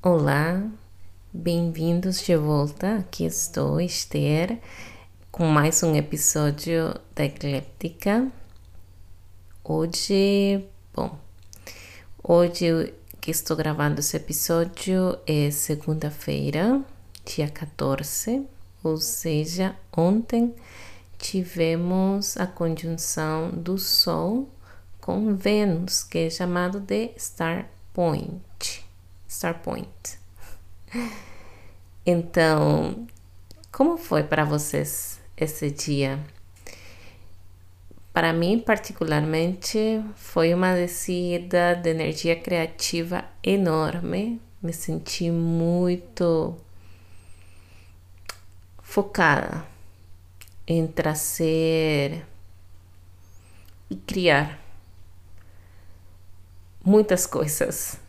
Olá, bem-vindos de volta. Aqui estou, Esther, com mais um episódio da Ecléptica. Hoje, bom, hoje que estou gravando esse episódio é segunda-feira, dia 14, ou seja, ontem tivemos a conjunção do Sol com Vênus, que é chamado de Star Point. Star Point. Então, como foi para vocês esse dia? Para mim, particularmente, foi uma descida de energia criativa enorme. Me senti muito focada em trazer e criar muitas coisas,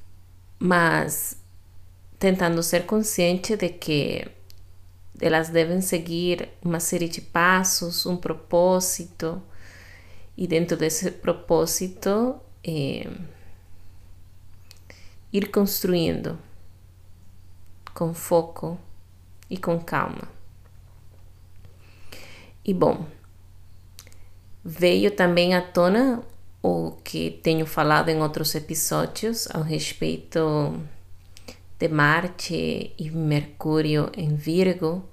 mas tentando ser consciente de que elas devem seguir uma série de passos, um propósito, e dentro desse propósito eh, ir construindo com foco e com calma. E bom, veio também à tona o que tenho falado em outros episódios ao respeito de Marte e Mercúrio em Virgo,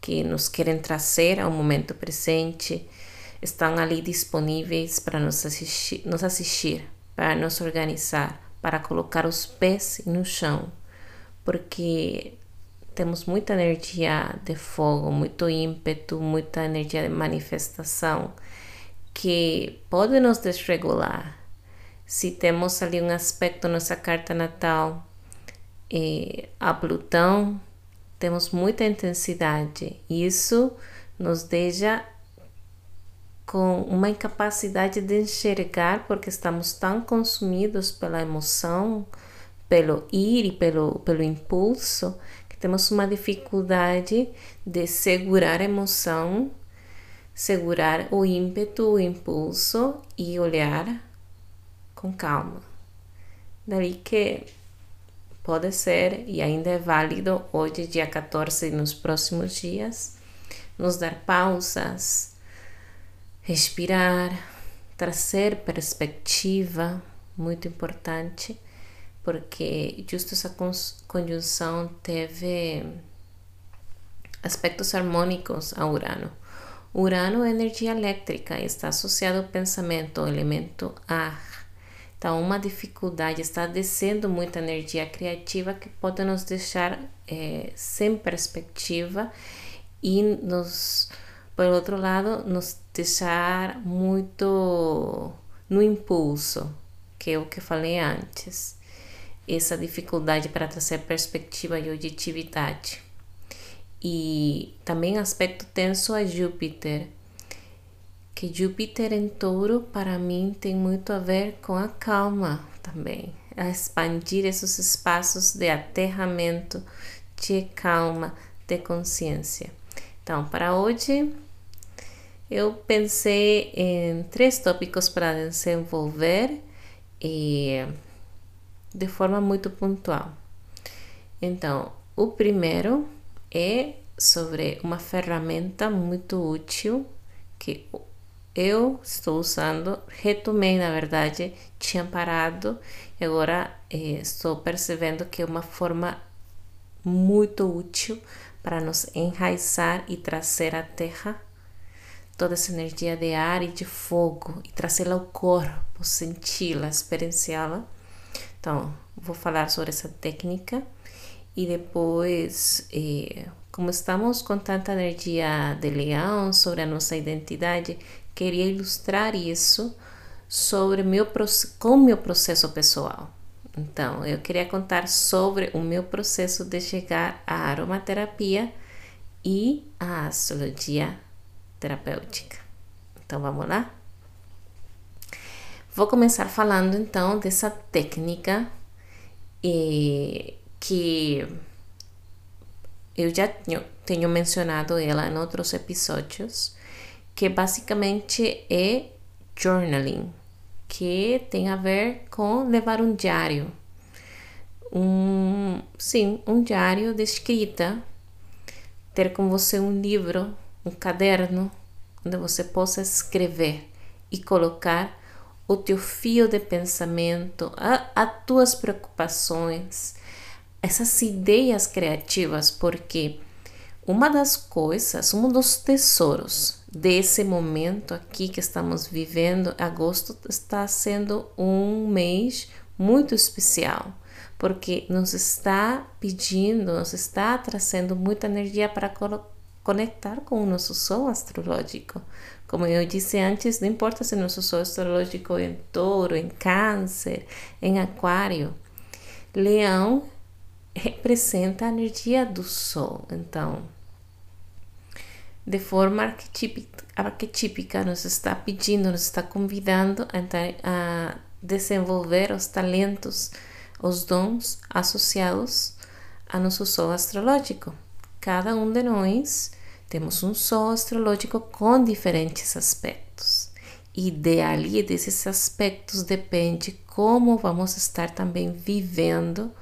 que nos querem trazer ao momento presente, estão ali disponíveis para nos assistir, nos assistir, para nos organizar, para colocar os pés no chão, porque temos muita energia de fogo, muito ímpeto, muita energia de manifestação que pode nos desregular. Se temos ali um aspecto nessa carta natal eh, a Plutão, temos muita intensidade. Isso nos deixa com uma incapacidade de enxergar porque estamos tão consumidos pela emoção, pelo ir e pelo, pelo impulso, que temos uma dificuldade de segurar a emoção segurar o ímpeto, o impulso e olhar com calma. Daí que pode ser e ainda é válido hoje, dia 14 e nos próximos dias, nos dar pausas, respirar, trazer perspectiva, muito importante, porque justo essa conjunção teve aspectos harmônicos a Urano. Urano é energia elétrica, está associado ao pensamento, ao elemento ar. Então, uma dificuldade está descendo muita energia criativa que pode nos deixar é, sem perspectiva e nos, por outro lado, nos deixar muito no impulso, que é o que falei antes. Essa dificuldade para trazer perspectiva e objetividade. E também aspecto tenso a Júpiter, que Júpiter em touro para mim tem muito a ver com a calma também, a expandir esses espaços de aterramento, de calma, de consciência. Então, para hoje, eu pensei em três tópicos para desenvolver e de forma muito pontual. Então, o primeiro é sobre uma ferramenta muito útil que eu estou usando, retomei na verdade, tinha parado e agora eh, estou percebendo que é uma forma muito útil para nos enraizar e trazer à terra toda essa energia de ar e de fogo e trazê-la ao corpo, senti-la, experienciá-la. Então, vou falar sobre essa técnica e depois, eh, como estamos com tanta energia de leão sobre a nossa identidade, queria ilustrar isso sobre meu com meu processo pessoal. Então, eu queria contar sobre o meu processo de chegar à aromaterapia e à astrologia terapêutica. Então, vamos lá? Vou começar falando então dessa técnica e que eu já tenho, tenho mencionado ela em outros episódios, que basicamente é journaling, que tem a ver com levar um diário. um, sim, um diário de escrita, ter com você um livro, um caderno, onde você possa escrever e colocar o teu fio de pensamento, as tuas preocupações, essas ideias criativas, porque uma das coisas, um dos tesouros desse momento aqui que estamos vivendo, agosto está sendo um mês muito especial, porque nos está pedindo, nos está trazendo muita energia para conectar com o nosso sol astrológico. Como eu disse antes, não importa se nosso sol astrológico é em touro, em câncer, em aquário. Leão representa a energia do sol. Então, de forma arquetípica, arquetípica nos está pedindo, nos está convidando a, a desenvolver os talentos, os dons associados a nosso sol astrológico. Cada um de nós temos um sol astrológico com diferentes aspectos. E de ali, desses aspectos, depende como vamos estar também vivendo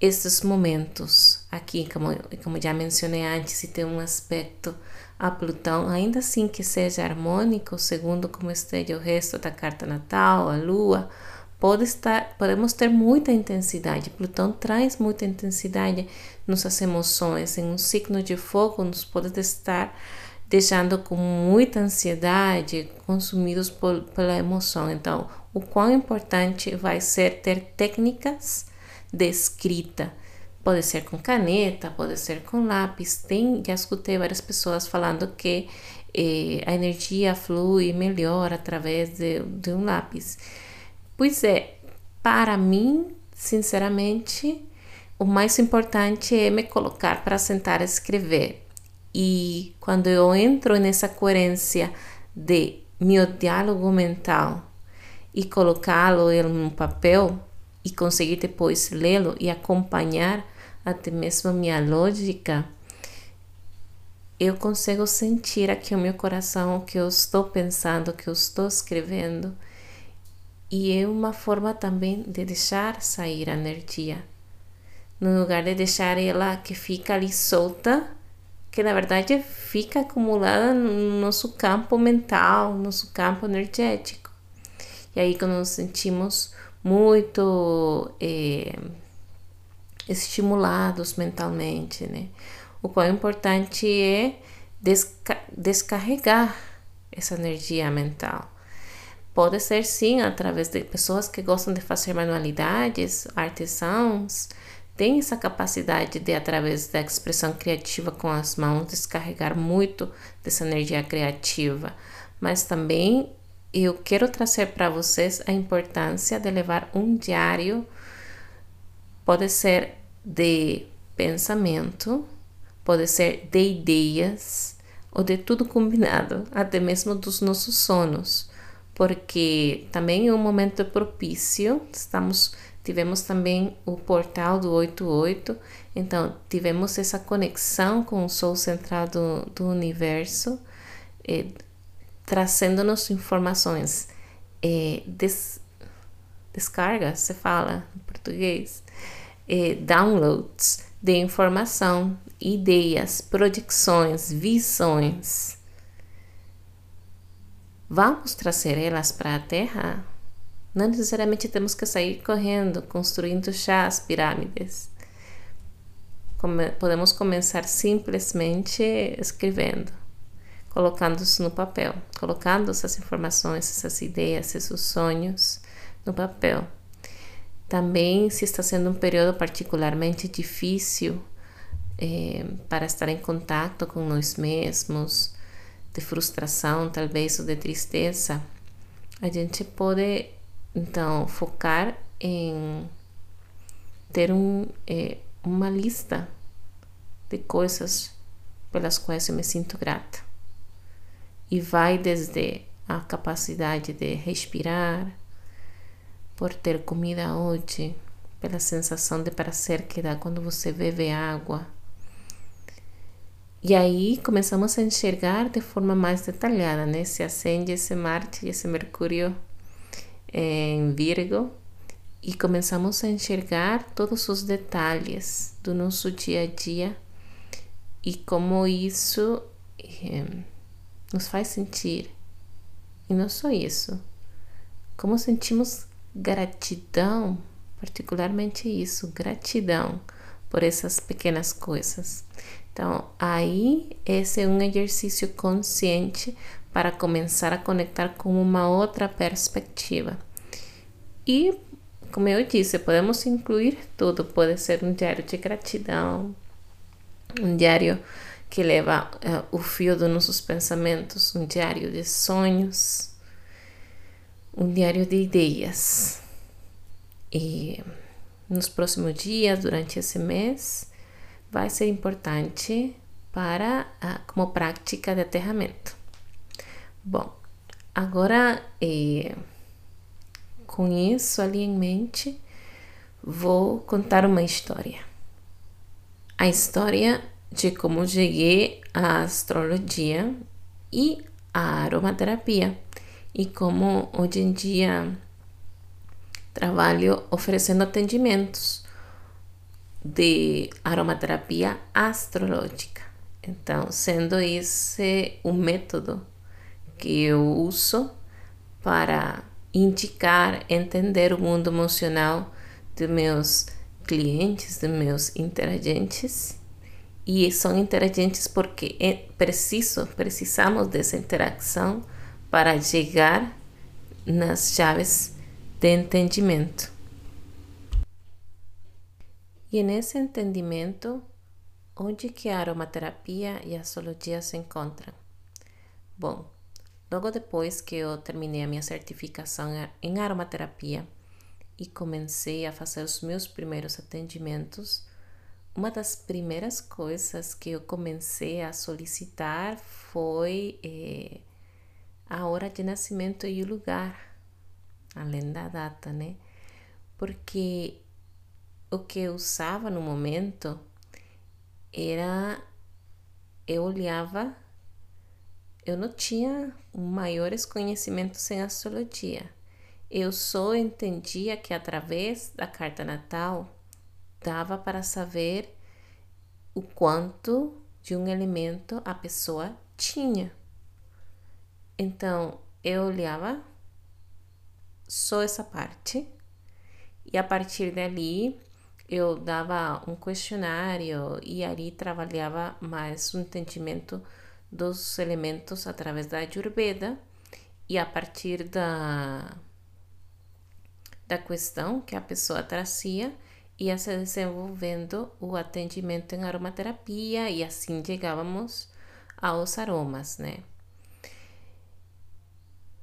esses momentos. Aqui, como, como já mencionei antes, se tem um aspecto a Plutão, ainda assim que seja harmônico, segundo como esteja o resto da carta natal, a Lua, pode estar, podemos ter muita intensidade. Plutão traz muita intensidade nossas emoções. Em um signo de fogo, nos pode estar deixando com muita ansiedade, consumidos por, pela emoção. Então, o quão importante vai ser ter técnicas de escrita Pode ser com caneta, pode ser com lápis. Tem, já escutei várias pessoas falando que eh, a energia flui melhor através de, de um lápis. Pois é, para mim, sinceramente, o mais importante é me colocar para sentar a escrever. E quando eu entro nessa coerência de meu diálogo mental e colocá-lo no papel e conseguir depois lê-lo e acompanhar até mesmo minha lógica, eu consigo sentir aqui o meu coração, o que eu estou pensando, o que eu estou escrevendo. E é uma forma também de deixar sair a energia. No lugar de deixar ela que fica ali solta, que na verdade fica acumulada no nosso campo mental, no nosso campo energético. E aí quando nos sentimos muito eh, estimulados mentalmente, né? O é importante é desca descarregar essa energia mental. Pode ser sim através de pessoas que gostam de fazer manualidades, artesãos, tem essa capacidade de, através da expressão criativa com as mãos, descarregar muito dessa energia criativa. Mas também eu quero trazer para vocês a importância de levar um diário, pode ser de pensamento, pode ser de ideias ou de tudo combinado, até mesmo dos nossos sonos, porque também é um momento propício, estamos tivemos também o portal do 88, então tivemos essa conexão com o Sol central do, do universo, trazendo-nos informações, eh, des, descarga, se fala em português, eh, downloads de informação, ideias, projeções, visões. Vamos trazer elas para a Terra? Não necessariamente temos que sair correndo, construindo chás, pirâmides. Come podemos começar simplesmente escrevendo, colocando-se no papel, colocando essas informações, essas ideias, esses sonhos no papel também, se está sendo um período particularmente difícil é, para estar em contato com nós mesmos, de frustração, talvez, ou de tristeza, a gente pode então focar em ter um, é, uma lista de coisas pelas quais eu me sinto grata. E vai desde a capacidade de respirar, por ter comida hoje, pela sensação de prazer que dá quando você bebe água. E aí começamos a enxergar de forma mais detalhada, né? Se acende esse Marte e esse Mercúrio em Virgo e começamos a enxergar todos os detalhes do nosso dia a dia e como isso eh, nos faz sentir. E não só isso, como sentimos gratidão, particularmente isso, gratidão por essas pequenas coisas. Então, aí esse é um exercício consciente para começar a conectar com uma outra perspectiva. E, como eu disse, podemos incluir tudo. Pode ser um diário de gratidão, um diário que leva uh, o fio dos nossos pensamentos, um diário de sonhos, um diário de ideias. E nos próximos dias, durante esse mês, vai ser importante para uh, como prática de aterramento. Bom, agora eh, com isso ali em mente, vou contar uma história. A história de como cheguei à astrologia e à aromaterapia e como hoje em dia trabalho oferecendo atendimentos de aromaterapia astrológica. Então, sendo esse o método que eu uso para indicar, entender o mundo emocional dos meus clientes, dos meus interagentes. E são interagentes porque é preciso, precisamos dessa interação para chegar nas chaves de entendimento. E nesse entendimento, onde que a aromaterapia e a astrologia se encontram? Bom, Logo depois que eu terminei a minha certificação em aromaterapia e comecei a fazer os meus primeiros atendimentos, uma das primeiras coisas que eu comecei a solicitar foi eh, a hora de nascimento e o lugar, além da data, né? Porque o que eu usava no momento era eu olhava eu não tinha maiores conhecimentos em astrologia. Eu só entendia que através da carta natal dava para saber o quanto de um elemento a pessoa tinha. Então eu olhava só essa parte e a partir dali eu dava um questionário e ali trabalhava mais o entendimento dos elementos através da Ayurveda e a partir da, da questão que a pessoa trazia, ia se desenvolvendo o atendimento em aromaterapia e assim chegávamos aos aromas, né?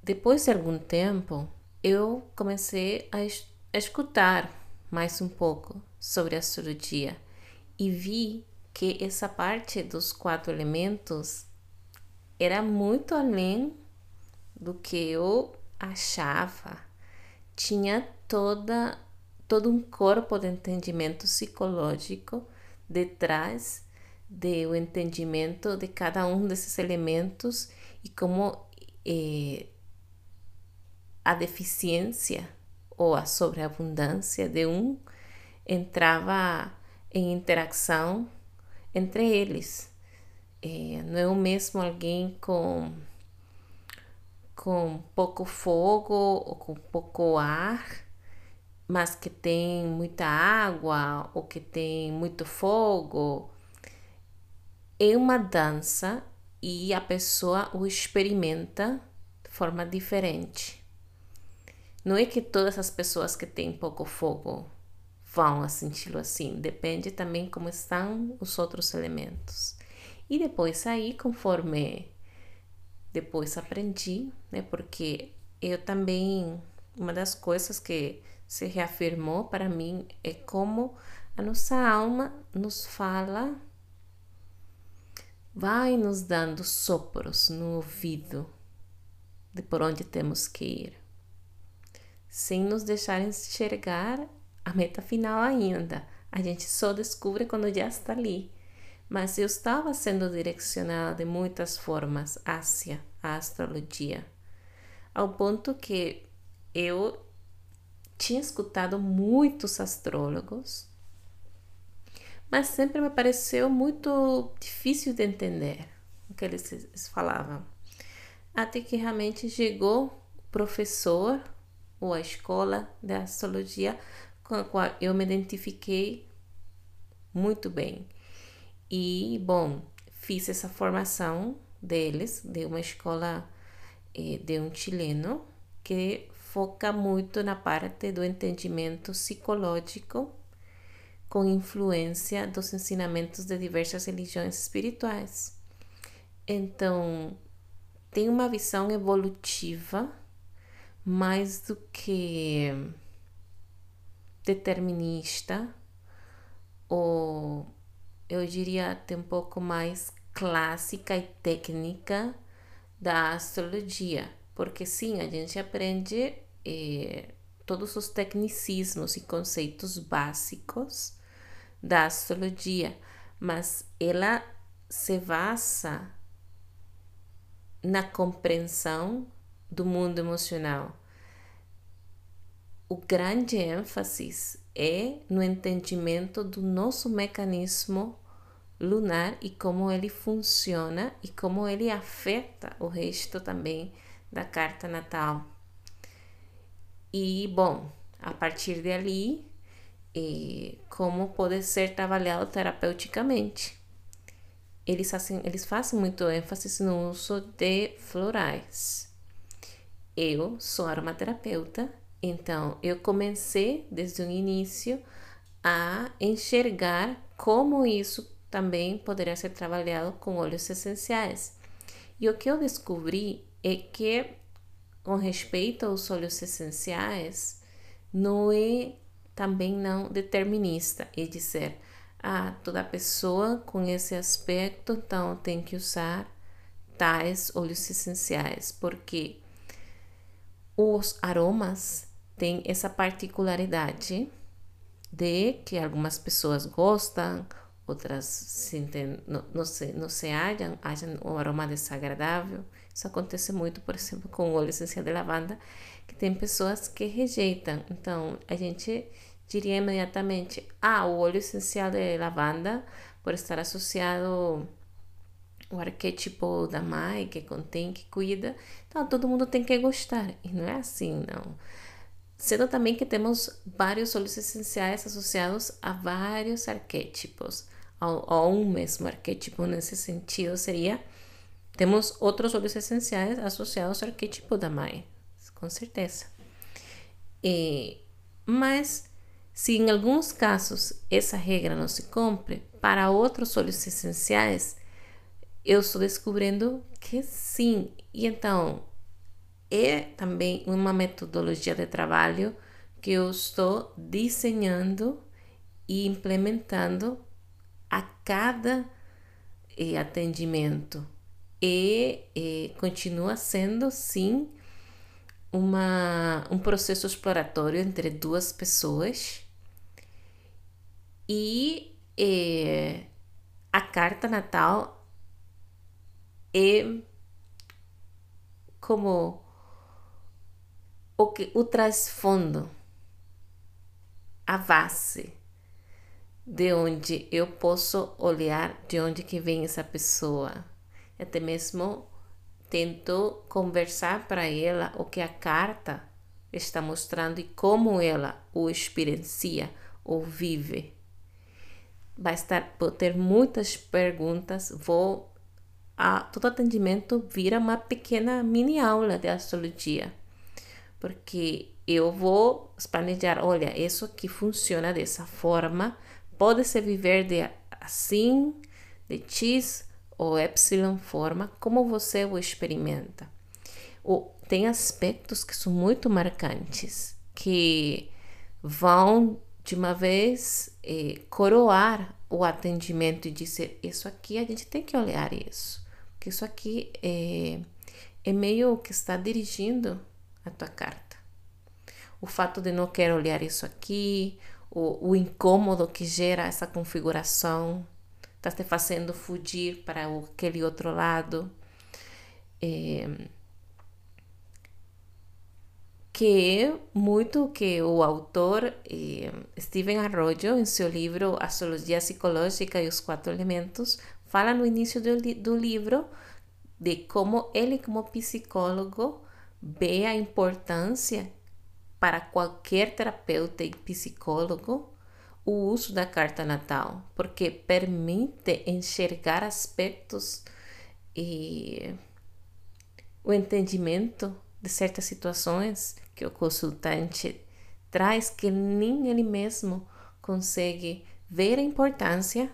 Depois de algum tempo, eu comecei a, a escutar mais um pouco sobre a astrologia e vi que essa parte dos quatro elementos era muito além do que eu achava. Tinha toda todo um corpo de entendimento psicológico detrás do entendimento de cada um desses elementos e como eh, a deficiência ou a sobreabundância de um entrava em interação entre eles. É, não é o mesmo alguém com, com pouco fogo ou com pouco ar, mas que tem muita água ou que tem muito fogo. É uma dança e a pessoa o experimenta de forma diferente. Não é que todas as pessoas que têm pouco fogo vão senti-lo assim, depende também como estão os outros elementos. E depois aí, conforme depois aprendi, né? Porque eu também, uma das coisas que se reafirmou para mim é como a nossa alma nos fala, vai nos dando sopros no ouvido de por onde temos que ir, sem nos deixar enxergar a meta final ainda. A gente só descobre quando já está ali mas eu estava sendo direcionada de muitas formas hacia a astrologia, ao ponto que eu tinha escutado muitos astrólogos, mas sempre me pareceu muito difícil de entender o que eles falavam. Até que realmente chegou o professor ou a escola de astrologia com a qual eu me identifiquei muito bem. E, bom, fiz essa formação deles, de uma escola eh, de um chileno, que foca muito na parte do entendimento psicológico com influência dos ensinamentos de diversas religiões espirituais. Então, tem uma visão evolutiva mais do que determinista, ou eu diria até um pouco mais clássica e técnica da astrologia, porque sim, a gente aprende eh, todos os tecnicismos e conceitos básicos da astrologia, mas ela se basa na compreensão do mundo emocional. O grande ênfase é no entendimento do nosso mecanismo lunar e como ele funciona e como ele afeta o resto também da carta natal. E, bom, a partir de ali, eh, como pode ser trabalhado terapeuticamente. Eles fazem, eles fazem muito ênfase no uso de florais. Eu sou aromaterapeuta, então eu comecei desde o início a enxergar como isso também poderia ser trabalhado com óleos essenciais. E o que eu descobri é que com respeito aos óleos essenciais, não é também não determinista, é dizer, ah, toda pessoa com esse aspecto, então tem que usar tais óleos essenciais, porque os aromas têm essa particularidade de que algumas pessoas gostam, outras sentem, não, não, se, não se acham um aroma desagradável. Isso acontece muito, por exemplo, com o óleo essencial de lavanda, que tem pessoas que rejeitam. Então, a gente diria imediatamente: ah, o óleo essencial de lavanda, por estar associado o arquétipo da mãe que contém, que cuida, então todo mundo tem que gostar. E não é assim, não. Sendo também que temos vários óleos essenciais associados a vários arquétipos, a, a um mesmo arquétipo nesse sentido seria temos outros óleos essenciais associados ao arquétipo da mãe, com certeza. E, mas, se em alguns casos essa regra não se cumpre, para outros óleos essenciais, eu estou descobrindo que sim. E então, é também uma metodologia de trabalho que eu estou desenhando e implementando a cada eh, atendimento e, e continua sendo sim uma, um processo exploratório entre duas pessoas. E é, a carta natal é como o que o trasfondo a base de onde eu posso olhar de onde que vem essa pessoa até mesmo tento conversar para ela o que a carta está mostrando e como ela o experiencia ou vive. Vai estar, vou ter muitas perguntas, vou a todo atendimento vira uma pequena mini aula de astrologia, porque eu vou planejar, olha, isso aqui funciona dessa forma, pode se viver de assim, de X ou epsilon forma, como você o experimenta. O, tem aspectos que são muito marcantes, que vão de uma vez eh, coroar o atendimento e dizer: Isso aqui a gente tem que olhar isso, porque isso aqui é, é meio que está dirigindo a tua carta. O fato de não querer olhar isso aqui, o, o incômodo que gera essa configuração está te fazendo fugir para aquele outro lado. É, que muito que o autor eh, Stephen Arroyo, em seu livro Astrologia Psicológica e os Quatro Elementos, fala no início do, do livro de como ele, como psicólogo, vê a importância para qualquer terapeuta e psicólogo o uso da carta natal, porque permite enxergar aspectos e o entendimento de certas situações que o consultante traz que nem ele mesmo consegue ver a importância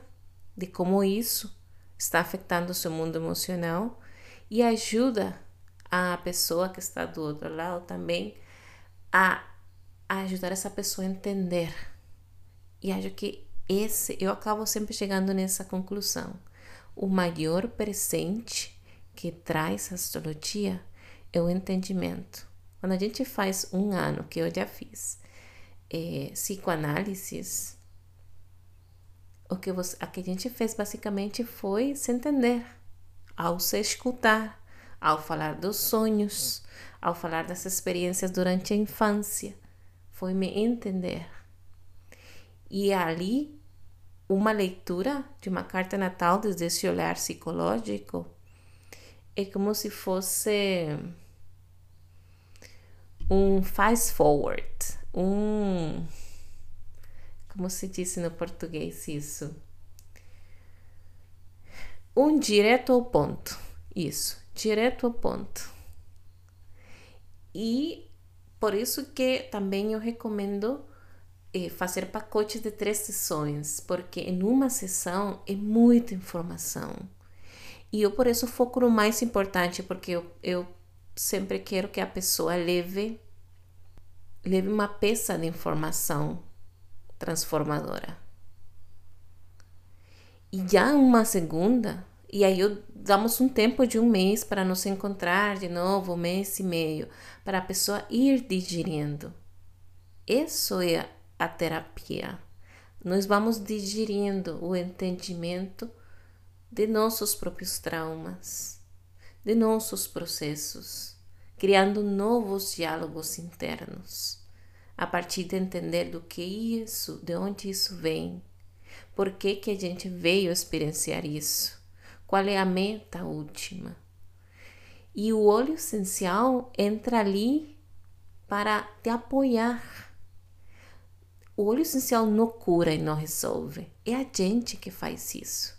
de como isso está afetando o seu mundo emocional e ajuda a pessoa que está do outro lado também a, ajudar essa pessoa a entender. E acho que esse, eu acabo sempre chegando nessa conclusão. O maior presente que traz a astrologia é o entendimento. Quando a gente faz um ano, que eu já fiz, é, psicoanálises, o que, você, a que a gente fez basicamente foi se entender, ao se escutar, ao falar dos sonhos, ao falar das experiências durante a infância. Foi me entender. E ali, uma leitura de uma carta natal desde esse olhar psicológico é como se fosse um fast forward, um. Como se disse no português isso? Um direto ao ponto. Isso, direto ao ponto. E por isso que também eu recomendo fazer pacotes de três sessões, porque em uma sessão é muita informação. E eu por isso foco no mais importante, porque eu, eu sempre quero que a pessoa leve leve uma peça de informação transformadora. E já uma segunda, e aí eu damos um tempo de um mês para nos encontrar de novo, um mês e meio, para a pessoa ir digerindo. Isso é a terapia. Nós vamos digerindo o entendimento de nossos próprios traumas de nossos processos, criando novos diálogos internos, a partir de entender do que isso, de onde isso vem, por que, que a gente veio experienciar isso, qual é a meta última. E o óleo essencial entra ali para te apoiar. O óleo essencial não cura e não resolve. É a gente que faz isso.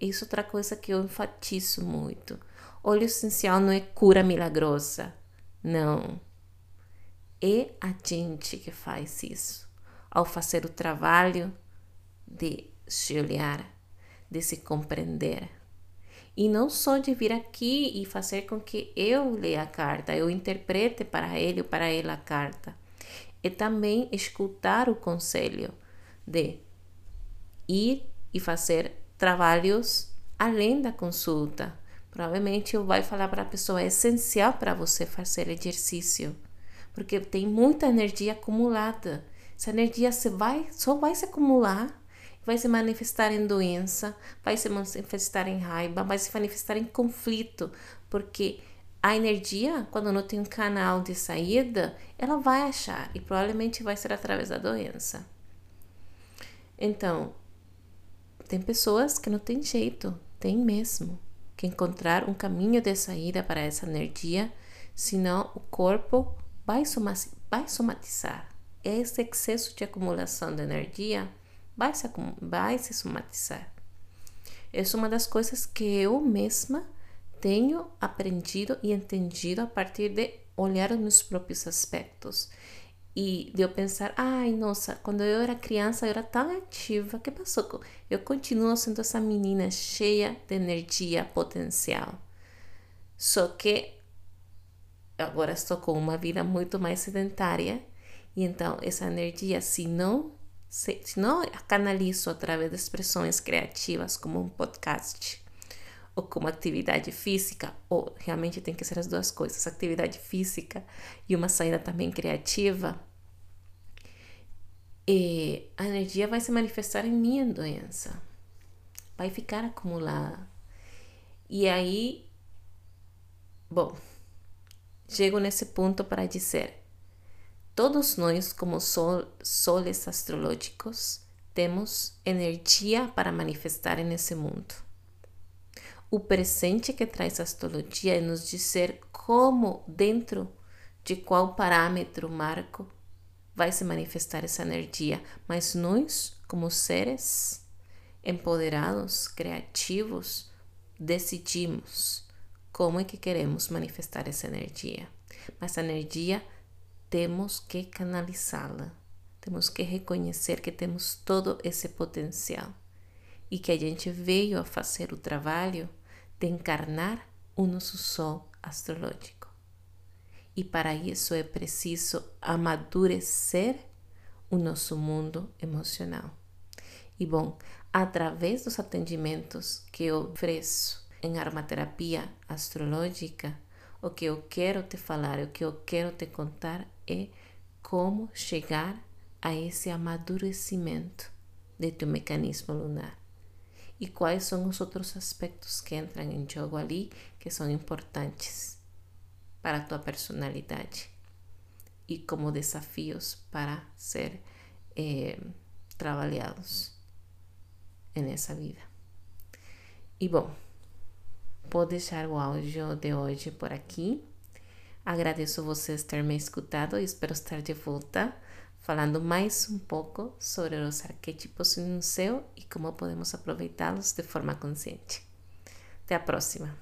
Isso é outra coisa que eu enfatizo muito. Óleo essencial não é cura milagrosa. Não. É a gente que faz isso. Ao fazer o trabalho de se olhar, de se compreender. E não só de vir aqui e fazer com que eu leia a carta, eu interprete para ele ou para ela a carta. É também escutar o conselho de ir e fazer trabalhos além da consulta, Provavelmente eu vai falar para a pessoa é essencial para você fazer exercício, porque tem muita energia acumulada. Essa energia se vai, só vai se acumular, vai se manifestar em doença, vai se manifestar em raiva, vai se manifestar em conflito, porque a energia, quando não tem um canal de saída, ela vai achar e provavelmente vai ser através da doença. Então, tem pessoas que não tem jeito, tem mesmo que encontrar um caminho de saída para essa energia, senão o corpo vai, vai somatizar. Esse excesso de acumulação de energia vai se, vai se somatizar. Essa é uma das coisas que eu mesma tenho aprendido e entendido a partir de olhar os meus próprios aspectos e de eu pensar, ai, nossa, quando eu era criança eu era tão ativa, que passou? Eu continuo sendo essa menina cheia de energia potencial. Só que agora estou com uma vida muito mais sedentária e então essa energia, se não se, se não canalizo através de expressões criativas como um podcast ou como atividade física, ou realmente tem que ser as duas coisas, atividade física e uma saída também criativa, e a energia vai se manifestar em minha doença, vai ficar acumulada. E aí, bom, chego nesse ponto para dizer: todos nós, como sol, soles astrológicos, temos energia para manifestar nesse mundo. O presente que traz a astrologia é nos dizer como, dentro de qual parâmetro, marco, vai se manifestar essa energia. Mas nós, como seres empoderados, criativos, decidimos como é que queremos manifestar essa energia. Mas a energia temos que canalizá-la. Temos que reconhecer que temos todo esse potencial e que a gente veio a fazer o trabalho de encarnar o nosso sol astrológico. E para isso é preciso amadurecer o nosso mundo emocional. E bom, através dos atendimentos que eu ofereço em aromaterapia astrológica, o que eu quero te falar, o que eu quero te contar é como chegar a esse amadurecimento de teu mecanismo lunar. E quais são os outros aspectos que entram em jogo ali que são importantes para a tua personalidade e como desafios para ser eh, trabalhados nessa vida. E bom, vou deixar o áudio de hoje por aqui. Agradeço vocês ter me escutado e espero estar de volta falando mais um pouco sobre os arquétipos no céu e como podemos aproveitá-los de forma consciente. Até a próxima!